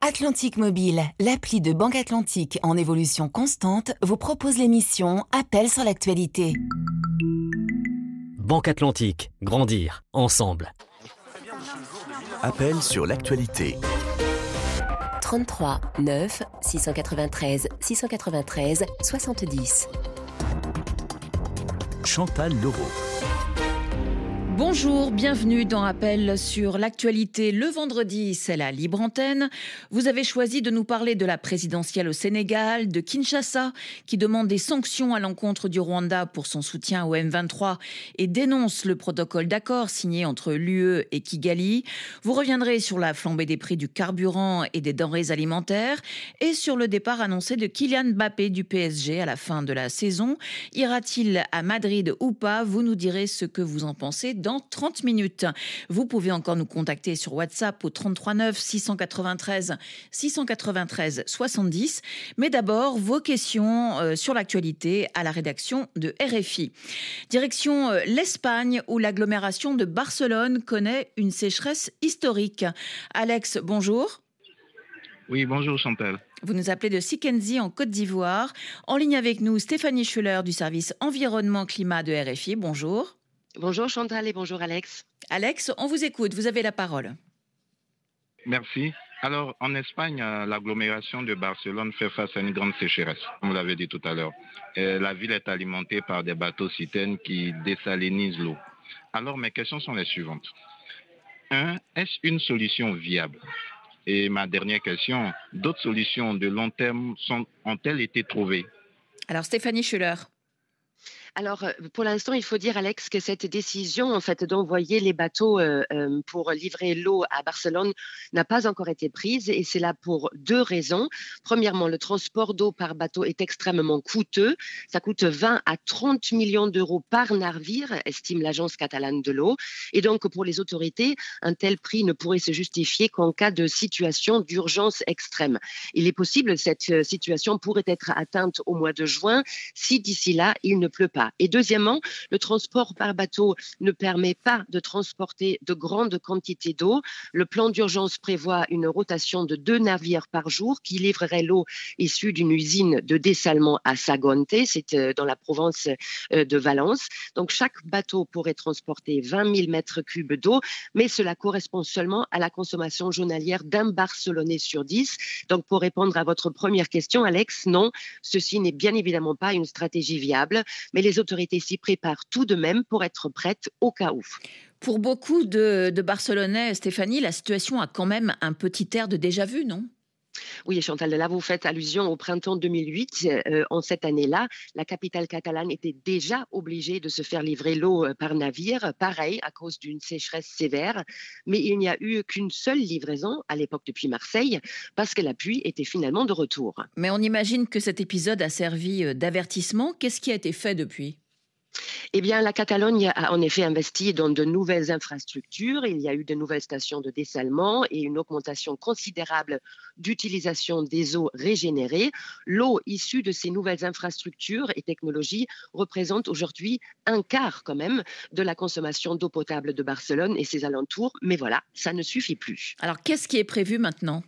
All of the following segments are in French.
Atlantique Mobile, l'appli de Banque Atlantique en évolution constante, vous propose l'émission Appel sur l'actualité. Banque Atlantique, grandir ensemble. Appel sur l'actualité. 33 9 693 693 70. Chantal Leroux. Bonjour, bienvenue dans Appel sur l'actualité. Le vendredi, c'est la libre antenne. Vous avez choisi de nous parler de la présidentielle au Sénégal, de Kinshasa, qui demande des sanctions à l'encontre du Rwanda pour son soutien au M23 et dénonce le protocole d'accord signé entre l'UE et Kigali. Vous reviendrez sur la flambée des prix du carburant et des denrées alimentaires et sur le départ annoncé de Kylian Mbappé du PSG à la fin de la saison. Ira-t-il à Madrid ou pas? Vous nous direz ce que vous en pensez 30 minutes. Vous pouvez encore nous contacter sur WhatsApp au 33 9 693 693 70. Mais d'abord, vos questions euh, sur l'actualité à la rédaction de RFI. Direction euh, l'Espagne où l'agglomération de Barcelone connaît une sécheresse historique. Alex, bonjour. Oui, bonjour Chantal. Vous nous appelez de Sikenzi en Côte d'Ivoire. En ligne avec nous, Stéphanie Schuller du service environnement climat de RFI. Bonjour. Bonjour Chantal et bonjour Alex. Alex, on vous écoute, vous avez la parole. Merci. Alors, en Espagne, euh, l'agglomération de Barcelone fait face à une grande sécheresse, comme vous l'avez dit tout à l'heure. La ville est alimentée par des bateaux citernes qui désalinisent l'eau. Alors, mes questions sont les suivantes. Un, est-ce une solution viable? Et ma dernière question, d'autres solutions de long terme ont-elles été trouvées? Alors, Stéphanie Schuller. Alors, euh, pour l'instant, il faut dire, Alex, que cette décision, en fait, d'envoyer les bateaux euh, euh, pour livrer l'eau à Barcelone n'a pas encore été prise, et c'est là pour deux raisons. Premièrement, le transport d'eau par bateau est extrêmement coûteux. Ça coûte 20 à 30 millions d'euros par navire, estime l'agence catalane de l'eau. Et donc, pour les autorités, un tel prix ne pourrait se justifier qu'en cas de situation d'urgence extrême. Il est possible que cette situation pourrait être atteinte au mois de juin si d'ici là, il ne pleut pas. Et deuxièmement, le transport par bateau ne permet pas de transporter de grandes quantités d'eau. Le plan d'urgence prévoit une rotation de deux navires par jour qui livreraient l'eau issue d'une usine de dessalement à Sagonte, c'est euh, dans la province euh, de Valence. Donc chaque bateau pourrait transporter 20 000 mètres cubes d'eau, mais cela correspond seulement à la consommation journalière d'un Barcelonais sur 10. Donc pour répondre à votre première question, Alex, non, ceci n'est bien évidemment pas une stratégie viable, mais les autorités s'y préparent tout de même pour être prêtes au cas où. Pour beaucoup de, de Barcelonais, Stéphanie, la situation a quand même un petit air de déjà-vu, non? Oui, Chantal, là, vous faites allusion au printemps 2008. Euh, en cette année-là, la capitale catalane était déjà obligée de se faire livrer l'eau euh, par navire, pareil, à cause d'une sécheresse sévère. Mais il n'y a eu qu'une seule livraison à l'époque depuis Marseille, parce que la pluie était finalement de retour. Mais on imagine que cet épisode a servi euh, d'avertissement. Qu'est-ce qui a été fait depuis? Eh bien, la Catalogne a en effet investi dans de nouvelles infrastructures. Il y a eu de nouvelles stations de dessalement et une augmentation considérable d'utilisation des eaux régénérées. L'eau issue de ces nouvelles infrastructures et technologies représente aujourd'hui un quart quand même de la consommation d'eau potable de Barcelone et ses alentours. Mais voilà, ça ne suffit plus. Alors, qu'est-ce qui est prévu maintenant?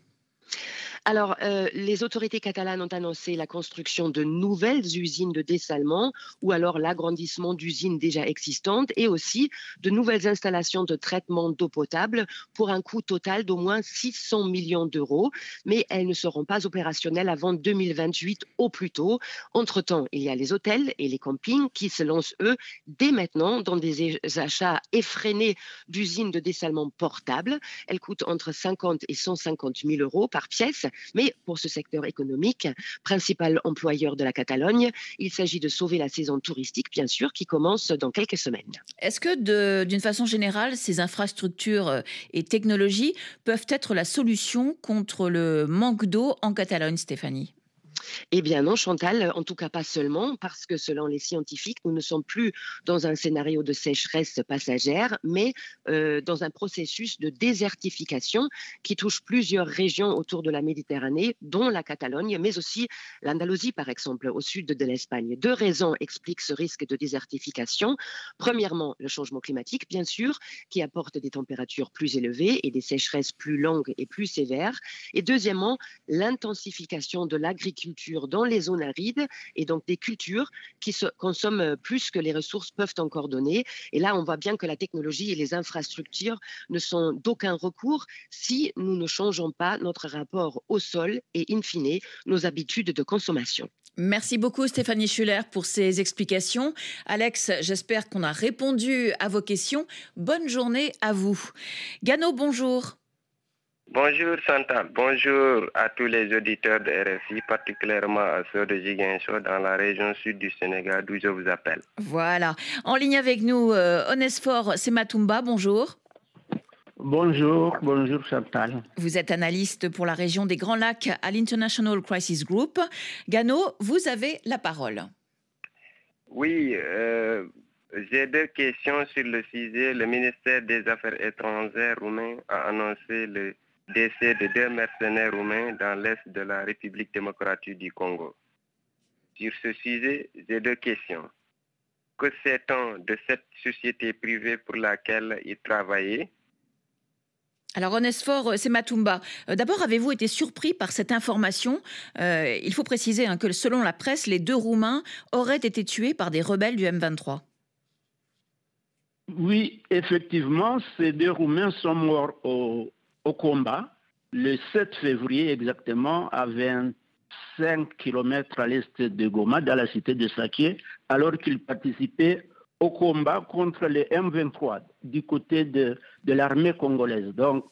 Alors, euh, les autorités catalanes ont annoncé la construction de nouvelles usines de dessalement ou alors l'agrandissement d'usines déjà existantes et aussi de nouvelles installations de traitement d'eau potable pour un coût total d'au moins 600 millions d'euros. Mais elles ne seront pas opérationnelles avant 2028 au plus tôt. Entre-temps, il y a les hôtels et les campings qui se lancent, eux, dès maintenant dans des achats effrénés d'usines de dessalement portables. Elles coûtent entre 50 et 150 000 euros par pièce mais pour ce secteur économique, principal employeur de la Catalogne, il s'agit de sauver la saison touristique, bien sûr, qui commence dans quelques semaines. Est-ce que, d'une façon générale, ces infrastructures euh, et technologies peuvent être la solution contre le manque d'eau en Catalogne, Stéphanie? Eh bien non, Chantal, en tout cas pas seulement, parce que selon les scientifiques, nous ne sommes plus dans un scénario de sécheresse passagère, mais euh, dans un processus de désertification qui touche plusieurs régions autour de la Méditerranée, dont la Catalogne, mais aussi l'Andalousie, par exemple, au sud de l'Espagne. Deux raisons expliquent ce risque de désertification. Premièrement, le changement climatique, bien sûr, qui apporte des températures plus élevées et des sécheresses plus longues et plus sévères. Et deuxièmement, l'intensification de l'agriculture dans les zones arides et donc des cultures qui consomment plus que les ressources peuvent encore donner. Et là, on voit bien que la technologie et les infrastructures ne sont d'aucun recours si nous ne changeons pas notre rapport au sol et, in fine, nos habitudes de consommation. Merci beaucoup Stéphanie Schuller pour ces explications. Alex, j'espère qu'on a répondu à vos questions. Bonne journée à vous. Gano, bonjour. Bonjour Chantal, bonjour à tous les auditeurs de RFI, particulièrement à ceux de Giguinchon dans la région sud du Sénégal d'où je vous appelle. Voilà. En ligne avec nous, euh, Onesphore Sematumba, bonjour. Bonjour, bonjour Chantal. Vous êtes analyste pour la région des Grands Lacs à l'International Crisis Group. Gano, vous avez la parole. Oui, euh, j'ai deux questions sur le sujet. Le ministère des Affaires étrangères roumain a annoncé le décès de deux mercenaires roumains dans l'est de la République démocratique du Congo. Sur ce sujet, j'ai deux questions. Que sait-on de cette société privée pour laquelle il travaillait? Alors, Onesphore, c'est Matumba. Euh, d'abord, avez-vous été surpris par cette information? Euh, Il faut préciser hein, que selon la presse, les deux Roumains auraient été tués par des rebelles du M23. Oui, effectivement, ces deux Roumains sont morts au, au combat le 7 février exactement à 25 km à l'est de Goma, dans la cité de Saké, alors qu'ils participaient au combat contre les M23 du côté de, l'armée congolaise. Donc,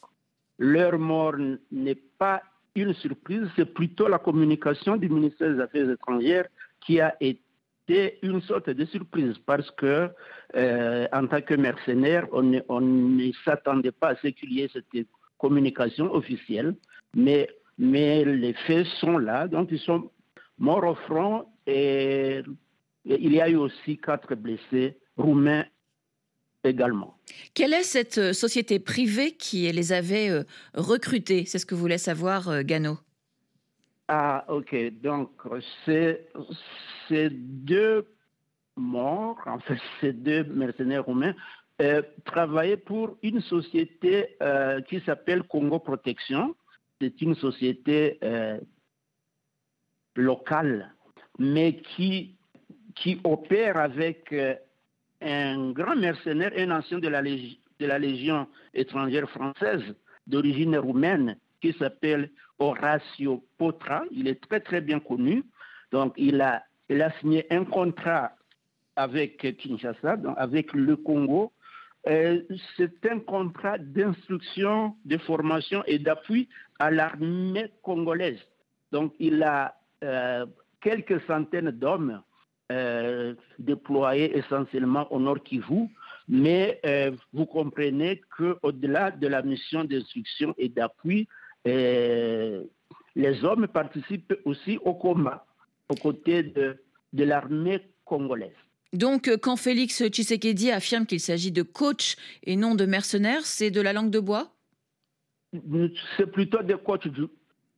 leur mort n'est pas une surprise, c'est plutôt la communication du ministère des Affaires étrangères qui a été une sorte de surprise parce que, euh, en tant que mercenaire, on on ne s'attendait pas à ce qu'il y ait cette communication officielle, mais, mais les faits sont là. Donc, ils sont morts au front et, il y a eu aussi quatre blessés roumains également. Quelle est cette euh, société privée qui les avait euh, recrutés? C'est ce que voulait savoir euh, Gano. Ah, ok. Donc, c'est deux morts, en fait, ces deux mercenaires roumains euh, travailler pour une société euh, qui s'appelle Congo Protection. C'est une société euh, locale, mais qui, qui opère avec un grand mercenaire, un ancien de la, de la Légion étrangère française d'origine roumaine qui s'appelle Horacio Potra. Il est très très bien connu. Donc il a, il a signé un contrat avec Kinshasa, donc avec le Congo, euh, c'est un contrat d'instruction, de formation et d'appui à l'armée congolaise. Donc, il a euh, quelques centaines d'hommes euh, déployés essentiellement au Nord Kivu, mais vous comprenez qu'au-delà de la mission d'instruction et d'appui, les hommes participent aussi au combat aux côtés de l'armée congolaise. Donc, euh, quand Félix Tshisekedi affirme qu'il s'agit de coach et non de mercenaires, c'est de la langue de bois? C'est plutôt des coachs,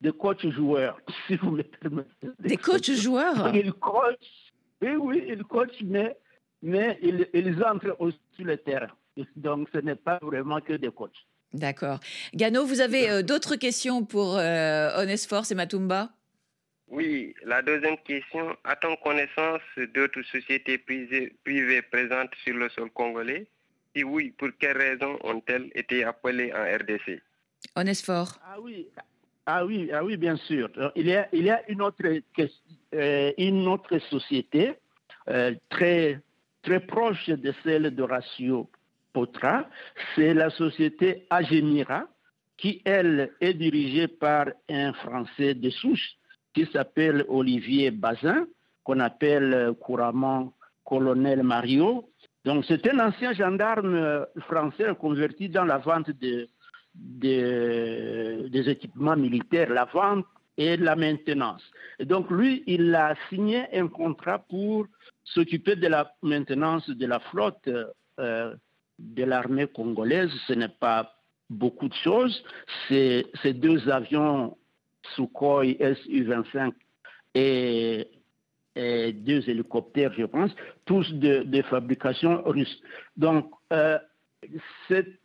des coachs joueurs, si vous me permettez. Des coachs joueurs? Ils coachent, oui, oui, ils coachent, mais, mais ils, ils entrent aussi sur le terrain. Donc, ce n'est pas vraiment que des coachs. D'accord. Gano, vous avez euh, d'autres questions pour euh, Onesforce et Matumba? Oui, la deuxième question, a-t-on connaissance d'autres sociétés privées, présentes sur le sol congolais? Si oui, pour quelles raisons ont-elles été appelées en RDC Onesfort. Ah oui, ah oui, ah oui, bien sûr. Il y a, il y a une, autre, euh, une autre société euh, très, très proche de celle de Ratio Potra, c'est la société Agemira, qui, elle, est dirigée par un Français de souche qui s'appelle Olivier Bazin, qu'on appelle euh, couramment colonel Mario. Donc c'est un ancien gendarme euh, français converti dans la vente de, des équipements militaires, la vente et la maintenance. Donc lui, il a signé un contrat pour s'occuper de la maintenance de la flotte euh, de l'armée congolaise. Ce n'est pas beaucoup de choses. C'est ces deux avions Sukhoi Su-25 et, deux hélicoptères, je pense, tous de, fabrication russe. Donc, euh, cette,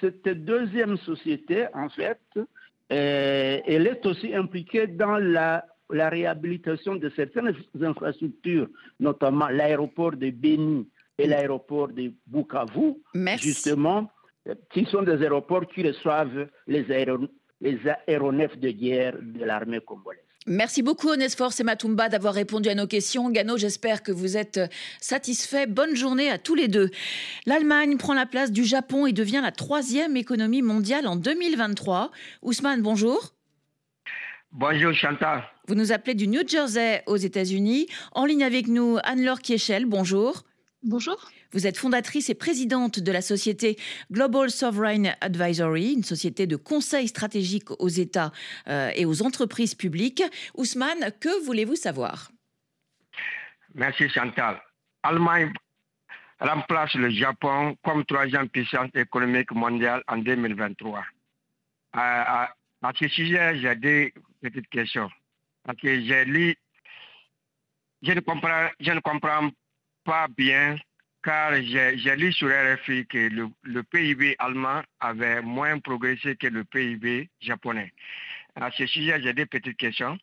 cette deuxième société, en fait, euh, elle est aussi impliquée dans la, la, réhabilitation de certaines infrastructures, notamment l'aéroport de Beni et l'aéroport de Bukavu, justement, qui sont des aéroports qui reçoivent les, les aéronefs de guerre de l'armée congolaise. Merci beaucoup Onesphore Matumba d'avoir répondu à nos questions. Gano, j'espère que vous êtes satisfait. Bonne journée à tous les deux. L'Allemagne prend la place du Japon et devient la troisième économie mondiale en 2023. Ousmane, bonjour. Bonjour Chantal. Vous nous appelez du New Jersey aux États-Unis. En ligne avec nous, Anne-Laure Kiechel, bonjour. Bonjour. Vous êtes fondatrice et présidente de la société Global Sovereign Advisory, une société de conseil stratégique aux États euh, et aux entreprises publiques. Ousmane, que voulez-vous savoir? Merci Chantal. Allemagne remplace le Japon comme troisième puissance économique mondiale en 2023. À, ce sujet, j'ai des petites questions. Parce j'ai lu, je ne comprends pas bien car j'ai lu sur RFI que le, PIB allemand avait moins progressé que le PIB japonais. À ce sujet, j'ai des petites questions.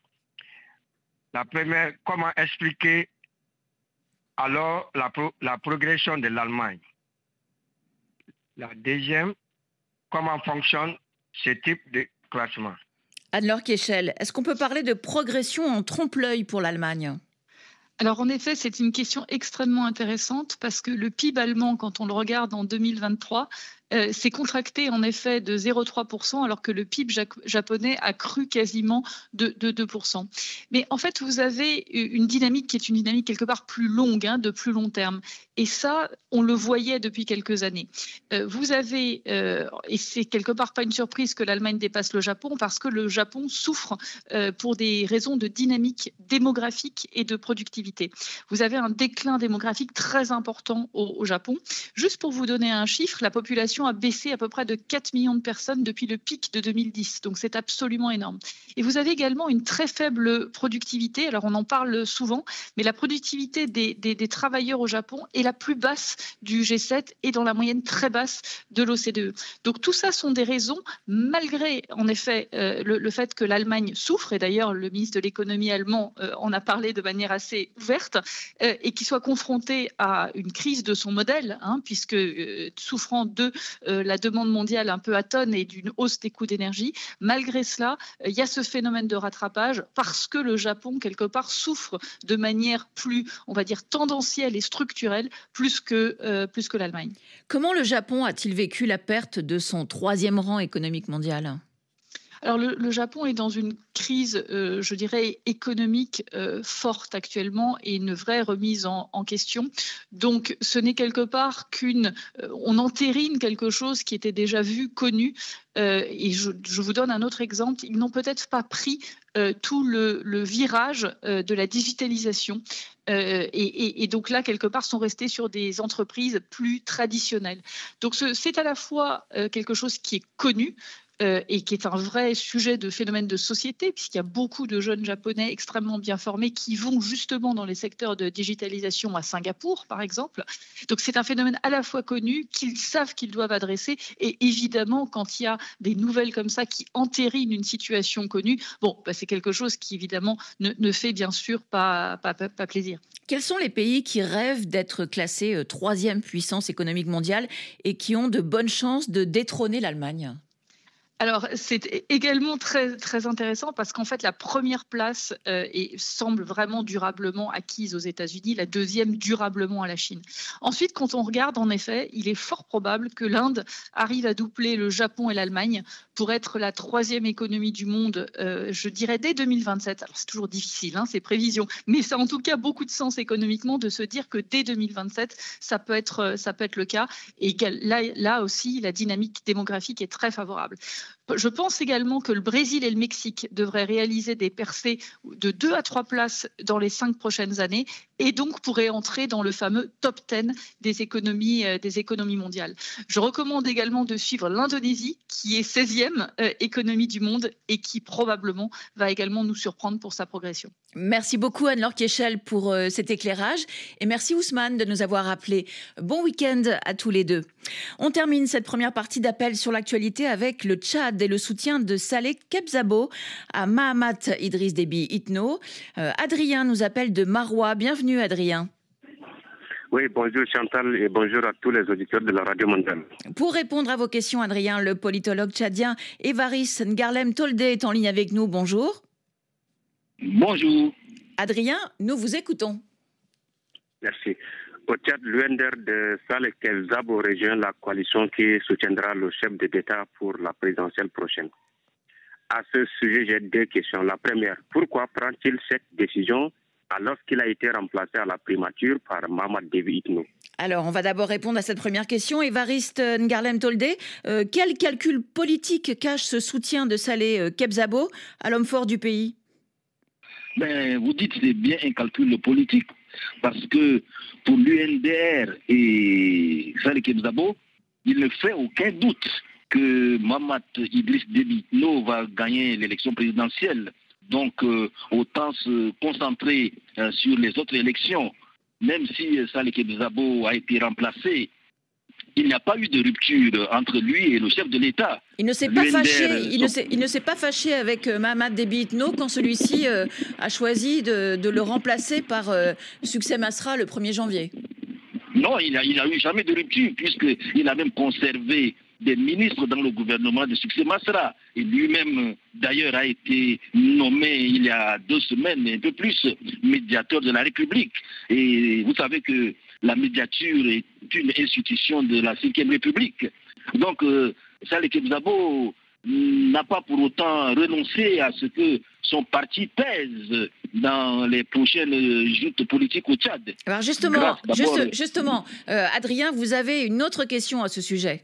La première, comment expliquer alors la, progression de l'Allemagne? La deuxième, comment fonctionne ce type de classement? Anne-Laure est-ce qu'on peut parler de progression en trompe-l'œil pour l'Allemagne? Alors en effet, c'est une question extrêmement intéressante parce que le PIB allemand, quand on le regarde en 2023, euh, s'est contracté en effet de 0,3%, alors que le PIB japonais a cru quasiment de, 2%. Mais en fait, vous avez une dynamique qui est une dynamique quelque part plus longue, hein, de plus long terme. Et ça, on le voyait depuis quelques années. Euh, vous avez, euh, et c'est quelque part pas une surprise que l'Allemagne dépasse le Japon, parce que le Japon souffre pour des raisons de dynamique démographique et de productivité. Vous avez un déclin démographique très important au Japon. Juste pour vous donner un chiffre, la population a baissé à peu près de 4 millions de personnes depuis le pic de 2010. Donc c'est absolument énorme. Et vous avez également une très faible productivité. Alors on en parle souvent, mais la productivité des, travailleurs au Japon est la plus basse du G7 et dans la moyenne très basse de l'OCDE. Donc tout ça sont des raisons, malgré en effet euh, le, fait que l'Allemagne souffre, et d'ailleurs le ministre de l'économie allemand euh, en a parlé de manière assez ouverte, euh, et qui soit confronté à une crise de son modèle, hein, puisque souffrant de la demande mondiale un peu atone et d'une hausse des coûts d'énergie. Malgré cela, euh, il y a ce phénomène de rattrapage parce que le Japon, quelque part, souffre de manière plus, on va dire, tendancielle et structurelle, plus que, euh, plus que l'Allemagne. Comment le Japon a-t-il vécu la perte de son troisième rang économique mondial? Alors le, Japon est dans une crise, euh, je dirais, économique euh, forte actuellement et une vraie remise en, question. Donc ce n'est quelque part qu'une... Euh, on entérine quelque chose qui était déjà vu, connu. et je, vous donne un autre exemple. Ils n'ont peut-être pas pris tout le, virage de la digitalisation. Et, et, donc là, quelque part, sont restés sur des entreprises plus traditionnelles. Donc c'est à la fois quelque chose qui est connu, euh, et qui est un vrai sujet de phénomène de société, puisqu'il y a beaucoup de jeunes japonais extrêmement bien formés qui vont justement dans les secteurs de digitalisation à Singapour, par exemple. Donc c'est un phénomène à la fois connu, qu'ils savent qu'ils doivent adresser, et évidemment, quand il y a des nouvelles comme ça qui entérinent une situation connue, bon, bah, c'est quelque chose qui évidemment ne, fait bien sûr pas, pas, plaisir. Quels sont les pays qui rêvent d'être classés euh, troisième puissance économique mondiale et qui ont de bonnes chances de détrôner l'Allemagne? Alors, c'est également très, intéressant parce qu'en fait, la première place euh, semble vraiment durablement acquise aux États-Unis, la deuxième durablement à la Chine. Ensuite, quand on regarde, en effet, il est fort probable que l'Inde arrive à doubler le Japon et l'Allemagne pour être la troisième économie du monde, euh, je dirais, dès 2027. Alors, c'est toujours difficile, hein, ces prévisions, mais ça a en tout cas beaucoup de sens économiquement de se dire que dès 2027, ça peut être, ça peut être le cas. Et là, là aussi, la dynamique démographique est très favorable. Je pense également que le Brésil et le Mexique devraient réaliser des percées de 2 à 3 places dans les 5 prochaines années et donc pourraient entrer dans le fameux top 10 des économies, euh, des économies mondiales. Je recommande également de suivre l'Indonésie, qui est 16e euh, économie du monde et qui probablement va également nous surprendre pour sa progression. Merci beaucoup Anne-Laure Kiechel pour euh, cet éclairage et merci Ousmane de nous avoir appelé. Bon week-end à tous les deux. On termine cette première partie d'appel sur l'actualité avec le Tchad et le soutien de Saleh Kebzabo à Mahamat Idriss Déby Itno. Adrien nous appelle de Marois. Bienvenue Adrien. Oui, bonjour Chantal et bonjour à tous les auditeurs de la Radio Mondiale. Pour répondre à vos questions, Adrien, le politologue tchadien Evaris Ngarlem Tolde est en ligne avec nous. Bonjour. Bonjour. Adrien, nous vous écoutons. Merci. Au Tchad, l'UNDR de Saleh Kelzabo rejoint la coalition qui soutiendra le chef de l'État pour la présidentielle prochaine. À ce sujet, j'ai deux questions. La première, pourquoi prend-il cette décision alors qu'il a été remplacé à la primature par Mamad Devi Itno? Alors, on va d'abord répondre à cette première question. Évariste Ngarlem Tolde, euh, quel calcul politique cache ce soutien de Saleh euh, Kebzabo à l'homme fort du pays? Ben, Vous dites c'est bien un calcul politique, parce que pour l'UNDR et Saleh Kebzabo, il ne fait aucun doute que Mamad Idriss Déby Itno va gagner l'élection présidentielle donc, euh, autant se concentrer euh, sur les autres élections. Même si Salih Kebzabo a été remplacé, il n'y a pas eu de rupture entre lui et le chef de l'État. Il ne s'est pas fâché. Il ne s'est pas fâché avec euh, Mahamad Déby Itno quand celui-ci a choisi de, le remplacer par Succès Masra le 1er janvier. Non, il n'a il a eu jamais de rupture puisqu'il a même conservé des ministres dans le gouvernement de succès Masra. Et lui-même, d'ailleurs, a été nommé il y a deux semaines, un peu plus, médiateur de la République. Et vous savez que la médiature est une institution de la Cinquième République. Donc, euh, Saleh Kebzabo n'a pas pour autant renoncé à ce que son parti pèse dans les prochaines joutes politiques au Tchad. Alors justement, justement euh, Adrien, vous avez une autre question à ce sujet.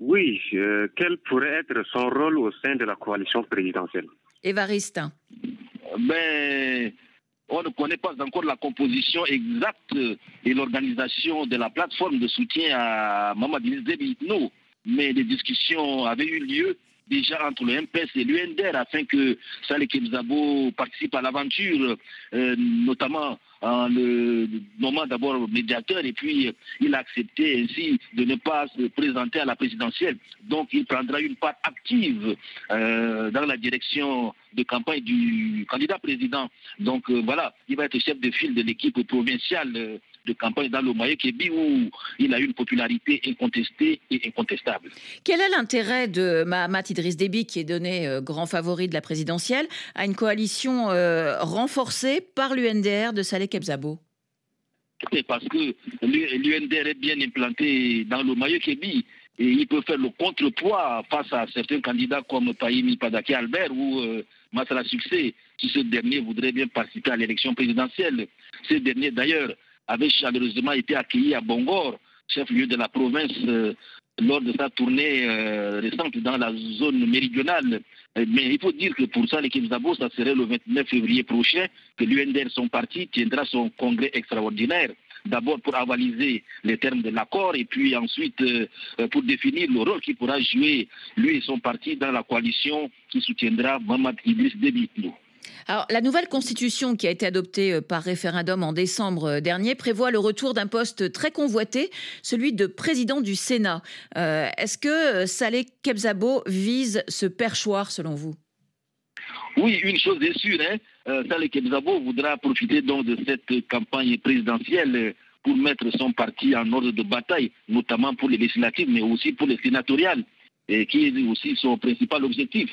Oui, euh, quel pourrait être son rôle au sein de la coalition présidentielle? Évariste. Ben, on ne connaît pas encore la composition exacte et l'organisation de la plateforme de soutien à Mamadou Itno, mais des discussions avaient eu lieu déjà entre le MPS et l'UNDR afin que Saleh Kemzabo participe à l'aventure, euh, notamment en le nommant d'abord médiateur et puis il a accepté ainsi de ne pas se présenter à la présidentielle. Donc il prendra une part active euh, dans la direction de campagne du candidat président. Donc euh, voilà, il va être chef de file de l'équipe provinciale de campagne dans le Maïkébi où il a une popularité incontestée et incontestable. Quel est l'intérêt de Mahamat Idriss Déby, qui est donné euh, grand favori de la présidentielle, à une coalition euh, renforcée par l'UNDR de Saleh Kebzabo? C'est parce que l'UNDR est bien implanté dans le Maïkébi et il peut faire le contrepoids face à certains candidats comme Païmi Padaki Albert ou euh, Masala Succès, si ce dernier voudrait bien participer à l'élection présidentielle. Ce dernier, d'ailleurs, avait chaleureusement été accueilli à Bongor, chef-lieu de la province, euh, lors de sa tournée euh, récente dans la zone méridionale. Euh, mais il faut dire que pour ça, l'équipe Zabo, ça serait le 29 février prochain que l'UNDR, son parti, tiendra son congrès extraordinaire. D'abord pour avaliser les termes de l'accord et puis ensuite pour définir le rôle qu'il pourra jouer, lui et son parti, dans la coalition qui soutiendra Mamad Idriss Déby alors, la nouvelle constitution qui a été adoptée euh, par référendum en décembre euh, dernier prévoit le retour d'un poste très convoité, celui de président du Sénat. Euh, est-ce que Saleh Kebzabo vise ce perchoir selon vous? Oui, une chose est sûre. Hein. Saleh Kebzabo voudra profiter donc de cette campagne présidentielle pour mettre son parti en ordre de bataille, notamment pour les législatives, mais aussi pour les sénatoriales et qui est aussi son principal objectif.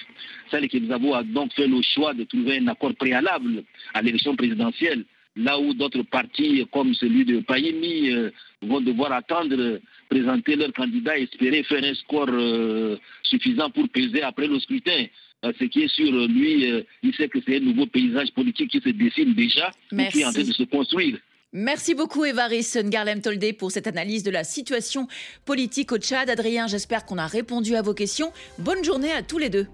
Celle que nous avons donc fait le choix de trouver un accord préalable à l'élection présidentielle, là où d'autres partis, comme celui de Païmi, euh, vont devoir attendre, présenter leur candidat et espérer faire un score euh, suffisant pour peser après le scrutin. Euh, ce qui est sûr, lui, il sait que c'est un nouveau paysage politique qui se dessine déjà, qui est en train de se construire. Merci beaucoup Évaris Ngarlem Toldé pour cette analyse de la situation politique au Tchad. Adrien, j'espère qu'on a répondu à vos questions. Bonne journée à tous les deux.